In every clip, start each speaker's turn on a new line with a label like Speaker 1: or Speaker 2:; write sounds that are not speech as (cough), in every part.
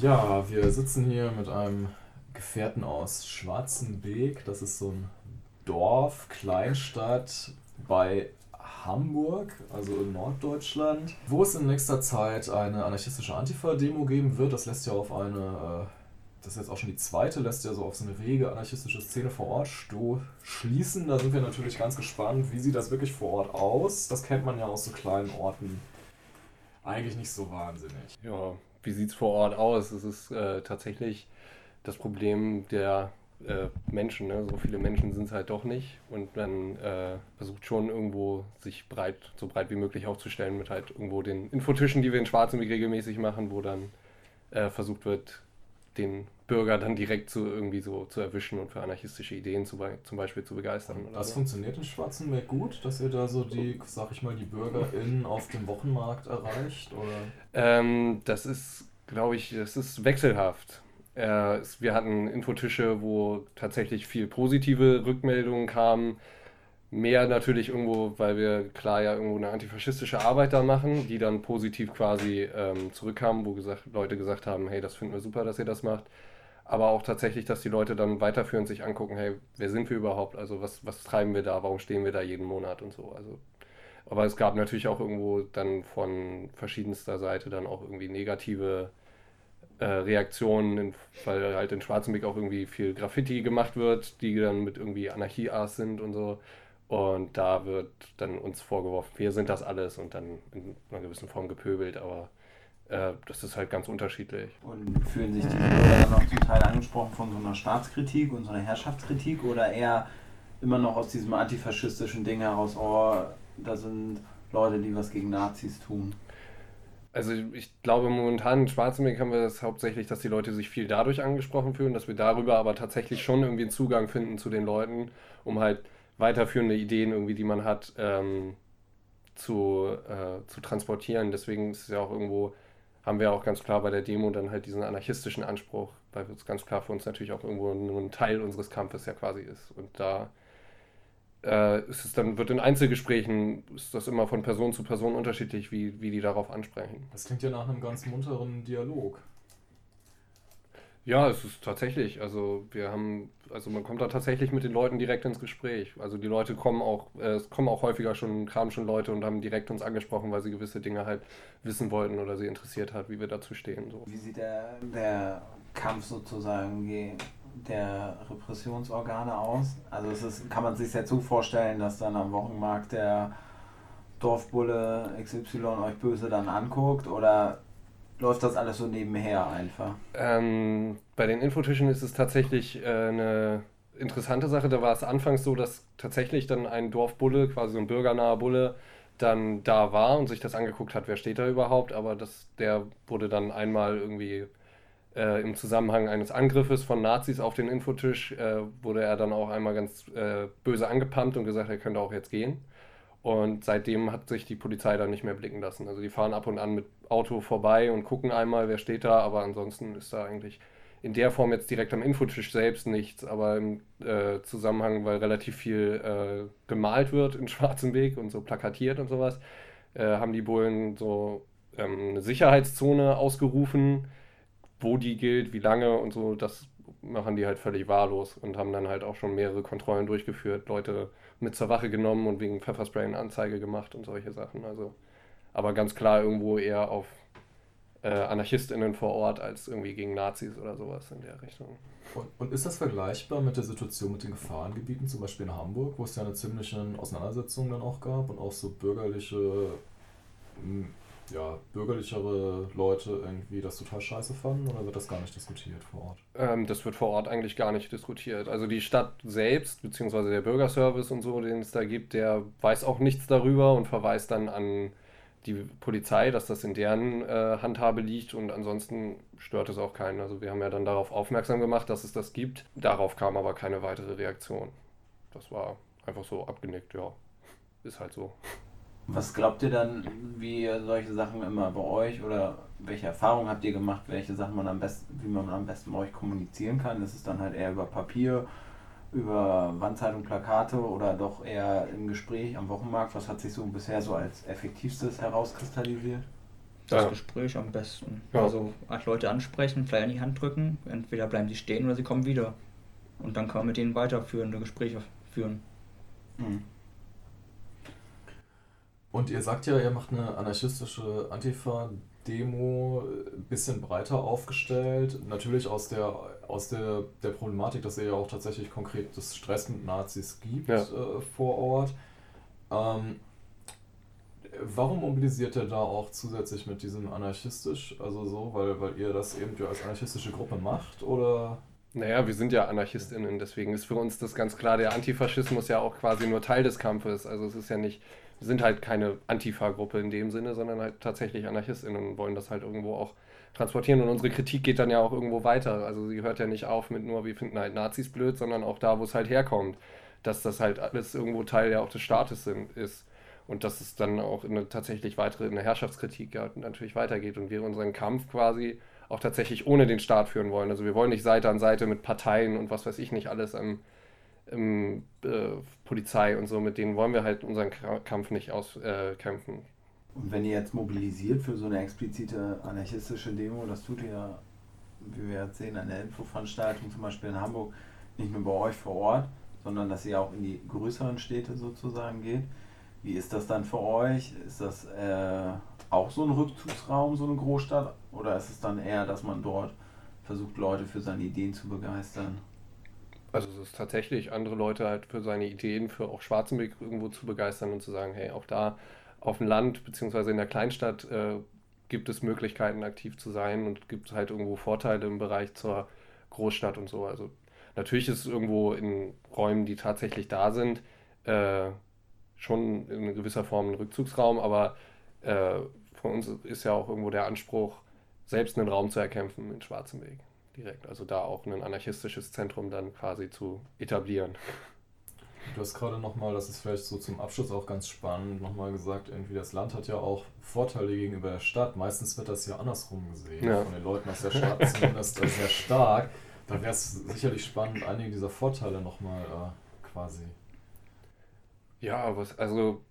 Speaker 1: Ja, wir sitzen hier mit einem Gefährten aus Schwarzenbeek. Das ist so ein Dorf, Kleinstadt bei Hamburg, also in Norddeutschland, wo es in nächster Zeit eine anarchistische Antifa-Demo geben wird. Das lässt ja auf eine, äh, das ist jetzt auch schon die zweite, lässt ja so auf so eine rege anarchistische Szene vor Ort schließen. Da sind wir natürlich ganz gespannt, wie sieht das wirklich vor Ort aus. Das kennt man ja aus so kleinen Orten eigentlich nicht so wahnsinnig.
Speaker 2: Ja, wie sieht es vor Ort aus? Es ist äh, tatsächlich das Problem der äh, Menschen. Ne? So viele Menschen sind es halt doch nicht. Und man äh, versucht schon irgendwo sich breit, so breit wie möglich aufzustellen mit halt irgendwo den Infotischen, die wir in Schwarzenberg regelmäßig machen, wo dann äh, versucht wird, den Bürger dann direkt zu irgendwie so zu erwischen und für anarchistische Ideen zu, zum Beispiel zu begeistern.
Speaker 1: das so. funktioniert in Schwarzenberg gut, dass ihr da so die, sag ich mal, die BürgerInnen auf dem Wochenmarkt erreicht? Oder?
Speaker 2: Ähm, das ist, glaube ich, das ist wechselhaft. Äh, wir hatten Infotische, wo tatsächlich viel positive Rückmeldungen kamen. Mehr natürlich irgendwo, weil wir klar ja irgendwo eine antifaschistische Arbeit da machen, die dann positiv quasi ähm, zurückkamen, wo gesagt, Leute gesagt haben, hey, das finden wir super, dass ihr das macht. Aber auch tatsächlich, dass die Leute dann weiterführend sich angucken, hey, wer sind wir überhaupt? Also was, was treiben wir da? Warum stehen wir da jeden Monat und so? Also, aber es gab natürlich auch irgendwo dann von verschiedenster Seite dann auch irgendwie negative äh, Reaktionen, in, weil halt in Schwarzenbeck auch irgendwie viel Graffiti gemacht wird, die dann mit irgendwie Anarchie-Ars sind und so. Und da wird dann uns vorgeworfen, wir sind das alles und dann in einer gewissen Form gepöbelt, aber äh, das ist halt ganz unterschiedlich.
Speaker 3: Und fühlen sich die Bürger dann noch zum Teil angesprochen von so einer Staatskritik und so einer Herrschaftskritik oder eher immer noch aus diesem antifaschistischen Ding heraus, oh, da sind Leute, die was gegen Nazis tun?
Speaker 2: Also ich glaube momentan in Schwarzenberg haben wir das hauptsächlich, dass die Leute sich viel dadurch angesprochen fühlen, dass wir darüber aber tatsächlich schon irgendwie einen Zugang finden zu den Leuten, um halt weiterführende Ideen irgendwie, die man hat, ähm, zu, äh, zu transportieren. Deswegen ist es ja auch irgendwo, haben wir auch ganz klar bei der Demo dann halt diesen anarchistischen Anspruch, weil es ganz klar für uns natürlich auch irgendwo nur ein Teil unseres Kampfes ja quasi ist. Und da äh, ist es dann, wird in Einzelgesprächen, ist das immer von Person zu Person unterschiedlich, wie, wie die darauf ansprechen.
Speaker 1: Das klingt ja nach einem ganz munteren Dialog.
Speaker 2: Ja, es ist tatsächlich, also wir haben, also man kommt da tatsächlich mit den Leuten direkt ins Gespräch. Also die Leute kommen auch, äh, es kommen auch häufiger schon, kamen schon Leute und haben direkt uns angesprochen, weil sie gewisse Dinge halt wissen wollten oder sie interessiert hat, wie wir dazu stehen. So.
Speaker 3: Wie sieht der, der Kampf sozusagen der Repressionsorgane aus? Also es ist, kann man sich jetzt so vorstellen, dass dann am Wochenmarkt der Dorfbulle XY euch böse dann anguckt oder läuft das alles so nebenher einfach?
Speaker 2: Ähm, bei den Infotischen ist es tatsächlich äh, eine interessante Sache. Da war es anfangs so, dass tatsächlich dann ein Dorfbulle, quasi so ein bürgernaher Bulle, dann da war und sich das angeguckt hat, wer steht da überhaupt, aber das, der wurde dann einmal irgendwie äh, im Zusammenhang eines Angriffes von Nazis auf den Infotisch äh, wurde er dann auch einmal ganz äh, böse angepumpt und gesagt, er könnte auch jetzt gehen. Und seitdem hat sich die Polizei dann nicht mehr blicken lassen. Also die fahren ab und an mit Auto vorbei und gucken einmal, wer steht da, aber ansonsten ist da eigentlich in der Form jetzt direkt am Infotisch selbst nichts, aber im äh, Zusammenhang, weil relativ viel äh, gemalt wird in (laughs) Schwarzen Weg und so plakatiert und sowas, äh, haben die Bullen so ähm, eine Sicherheitszone ausgerufen, wo die gilt, wie lange und so, das machen die halt völlig wahllos und haben dann halt auch schon mehrere Kontrollen durchgeführt, Leute mit zur Wache genommen und wegen Pfefferspray eine Anzeige gemacht und solche Sachen. Also, aber ganz klar irgendwo eher auf äh, AnarchistInnen vor Ort als irgendwie gegen Nazis oder sowas in der Richtung.
Speaker 1: Und, und ist das vergleichbar mit der Situation mit den Gefahrengebieten, zum Beispiel in Hamburg, wo es ja eine ziemliche Auseinandersetzung dann auch gab und auch so bürgerliche ja, bürgerlichere Leute irgendwie das total scheiße fanden oder wird das gar nicht diskutiert vor Ort?
Speaker 2: Ähm, das wird vor Ort eigentlich gar nicht diskutiert. Also die Stadt selbst, beziehungsweise der Bürgerservice und so, den es da gibt, der weiß auch nichts darüber und verweist dann an die Polizei, dass das in deren äh, Handhabe liegt und ansonsten stört es auch keinen. Also wir haben ja dann darauf aufmerksam gemacht, dass es das gibt. Darauf kam aber keine weitere Reaktion. Das war einfach so abgenickt, ja. Ist halt so.
Speaker 3: Was glaubt ihr dann, wie solche Sachen immer bei euch oder welche Erfahrungen habt ihr gemacht, welche Sachen man am besten, wie man am besten bei euch kommunizieren kann? Ist es dann halt eher über Papier, über Wandzeitung, Plakate oder doch eher im Gespräch am Wochenmarkt? Was hat sich so bisher so als effektivstes herauskristallisiert?
Speaker 4: das ja. Gespräch am besten. Ja. Also Leute ansprechen, vielleicht an die Hand drücken, entweder bleiben sie stehen oder sie kommen wieder. Und dann kann man mit denen weiterführende Gespräche führen. Mhm.
Speaker 1: Und ihr sagt ja, ihr macht eine anarchistische Antifa-Demo ein bisschen breiter aufgestellt. Natürlich aus der, aus der, der Problematik, dass ihr ja auch tatsächlich konkretes Stress mit Nazis gibt ja. äh, vor Ort. Ähm, warum mobilisiert ihr da auch zusätzlich mit diesem anarchistisch? Also so, weil, weil ihr das eben als anarchistische Gruppe macht? Oder?
Speaker 2: Naja, wir sind ja AnarchistInnen, deswegen ist für uns das ganz klar, der Antifaschismus ja auch quasi nur Teil des Kampfes. Also es ist ja nicht, sind halt keine Antifa-Gruppe in dem Sinne, sondern halt tatsächlich AnarchistInnen und wollen das halt irgendwo auch transportieren. Und unsere Kritik geht dann ja auch irgendwo weiter. Also sie hört ja nicht auf mit nur, wir finden halt Nazis blöd, sondern auch da, wo es halt herkommt. Dass das halt alles irgendwo Teil ja auch des Staates sind, ist. Und dass es dann auch in eine tatsächlich weitere, in eine Herrschaftskritik ja, natürlich weitergeht und wir unseren Kampf quasi auch tatsächlich ohne den Staat führen wollen. Also wir wollen nicht Seite an Seite mit Parteien und was weiß ich nicht alles im, im äh, Polizei und so, mit denen wollen wir halt unseren Kampf nicht auskämpfen. Äh,
Speaker 3: und wenn ihr jetzt mobilisiert für so eine explizite anarchistische Demo, das tut ihr, wie wir jetzt sehen, an der Infoveranstaltung zum Beispiel in Hamburg, nicht nur bei euch vor Ort, sondern dass ihr auch in die größeren Städte sozusagen geht. Wie ist das dann für euch? Ist das äh, auch so ein Rückzugsraum, so eine Großstadt? Oder ist es dann eher, dass man dort versucht, Leute für seine Ideen zu begeistern?
Speaker 2: Also es ist tatsächlich, andere Leute halt für seine Ideen, für auch Schwarzenberg irgendwo zu begeistern und zu sagen, hey, auch da auf dem Land beziehungsweise in der Kleinstadt äh, gibt es Möglichkeiten, aktiv zu sein und gibt es halt irgendwo Vorteile im Bereich zur Großstadt und so. Also natürlich ist es irgendwo in Räumen, die tatsächlich da sind, äh, schon in gewisser Form ein Rückzugsraum, aber äh, von uns ist ja auch irgendwo der Anspruch, selbst einen Raum zu erkämpfen in Schwarzenberg direkt. Also da auch ein anarchistisches Zentrum dann quasi zu etablieren.
Speaker 1: Du hast gerade nochmal, das ist vielleicht so zum Abschluss auch ganz spannend, nochmal gesagt, irgendwie das Land hat ja auch Vorteile gegenüber der Stadt. Meistens wird das ja andersrum gesehen, ja. von den Leuten aus der Stadt zumindest sehr stark. Da wäre es sicherlich spannend, einige dieser Vorteile nochmal äh, quasi.
Speaker 2: Ja, was, also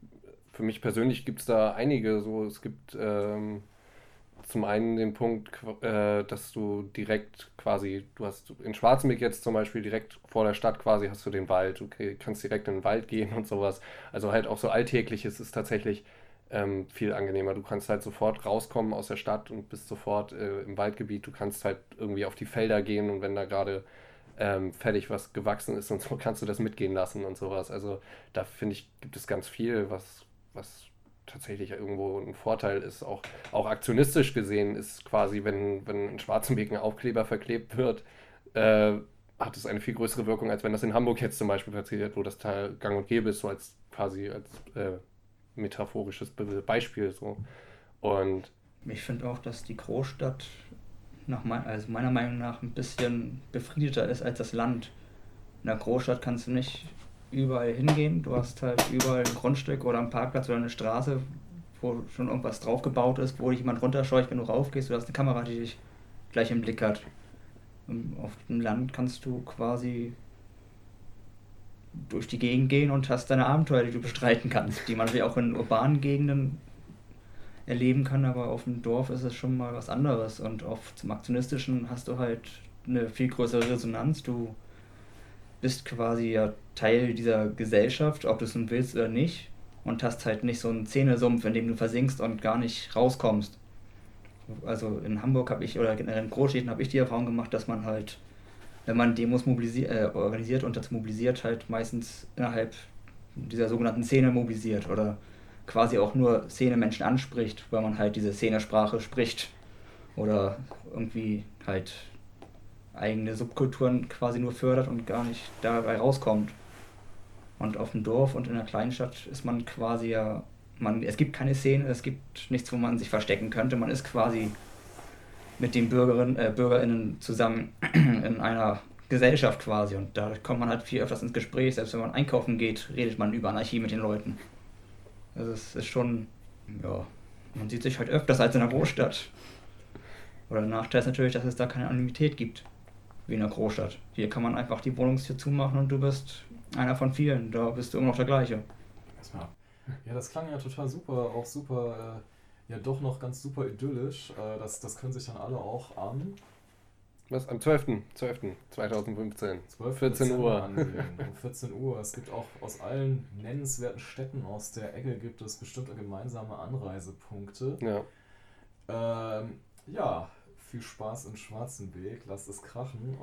Speaker 2: für mich persönlich gibt es da einige. So, es gibt ähm, zum einen den Punkt, äh, dass du direkt quasi, du hast in Schwarzenberg jetzt zum Beispiel direkt vor der Stadt quasi hast du den Wald, du kannst direkt in den Wald gehen und sowas. Also halt auch so alltägliches ist tatsächlich ähm, viel angenehmer. Du kannst halt sofort rauskommen aus der Stadt und bist sofort äh, im Waldgebiet. Du kannst halt irgendwie auf die Felder gehen und wenn da gerade ähm, fertig was gewachsen ist und so kannst du das mitgehen lassen und sowas. Also da finde ich, gibt es ganz viel, was, was tatsächlich irgendwo ein Vorteil ist. Auch, auch aktionistisch gesehen ist quasi, wenn, wenn in Schwarzenberg ein Aufkleber verklebt wird, äh, hat es eine viel größere Wirkung, als wenn das in Hamburg jetzt zum Beispiel passiert, wo das Teil gang und gäbe ist, so als quasi als äh, metaphorisches Beispiel. So. Und
Speaker 4: ich finde auch, dass die Großstadt nach mein, also meiner Meinung nach ein bisschen befriedeter ist als das Land. In der Großstadt kannst du nicht überall hingehen. Du hast halt überall ein Grundstück oder einen Parkplatz oder eine Straße, wo schon irgendwas draufgebaut ist, wo dich jemand runterscheucht, wenn du raufgehst. Du hast eine Kamera, die dich gleich im Blick hat. Und auf dem Land kannst du quasi durch die Gegend gehen und hast deine Abenteuer, die du bestreiten kannst, die man wie auch in urbanen Gegenden erleben kann, aber auf dem Dorf ist es schon mal was anderes und auf zum Aktionistischen hast du halt eine viel größere Resonanz. Du bist quasi ja Teil dieser Gesellschaft, ob du es nun willst oder nicht, und hast halt nicht so einen Zähnesumpf, in dem du versinkst und gar nicht rauskommst. Also in Hamburg habe ich, oder generell in Großstädten habe ich die Erfahrung gemacht, dass man halt, wenn man Demos äh, organisiert und das mobilisiert, halt meistens innerhalb dieser sogenannten Szene mobilisiert oder quasi auch nur Szene-Menschen anspricht, weil man halt diese Szene-Sprache spricht oder irgendwie halt eigene Subkulturen quasi nur fördert und gar nicht dabei rauskommt. Und auf dem Dorf und in der Kleinstadt ist man quasi ja, man, es gibt keine Szene, es gibt nichts, wo man sich verstecken könnte. Man ist quasi mit den Bürgerinnen, äh, BürgerInnen zusammen (clears throat) in einer Gesellschaft quasi und da kommt man halt viel öfters ins Gespräch. Selbst wenn man einkaufen geht, redet man über Anarchie mit den Leuten. Also es ist schon, ja, man sieht sich halt öfters als in der Großstadt. Oder der Nachteil ist natürlich, dass es da keine Anonymität gibt wie in einer Großstadt. Hier kann man einfach die Wohnungstür zumachen und du bist einer von vielen. Da bist du immer noch der gleiche.
Speaker 1: Ja, das klang ja total super, auch super ja doch noch ganz super idyllisch. Äh, das, das können sich dann alle auch am
Speaker 2: Was? Am 12. 12. 2015.
Speaker 1: 12.
Speaker 2: 14
Speaker 1: Dezember
Speaker 2: Uhr.
Speaker 1: ansehen. Um 14 Uhr. Es gibt auch aus allen nennenswerten Städten aus der Ecke gibt es bestimmte gemeinsame Anreisepunkte.
Speaker 2: Ja.
Speaker 1: Ähm, ja, viel Spaß im Schwarzenweg, lasst es krachen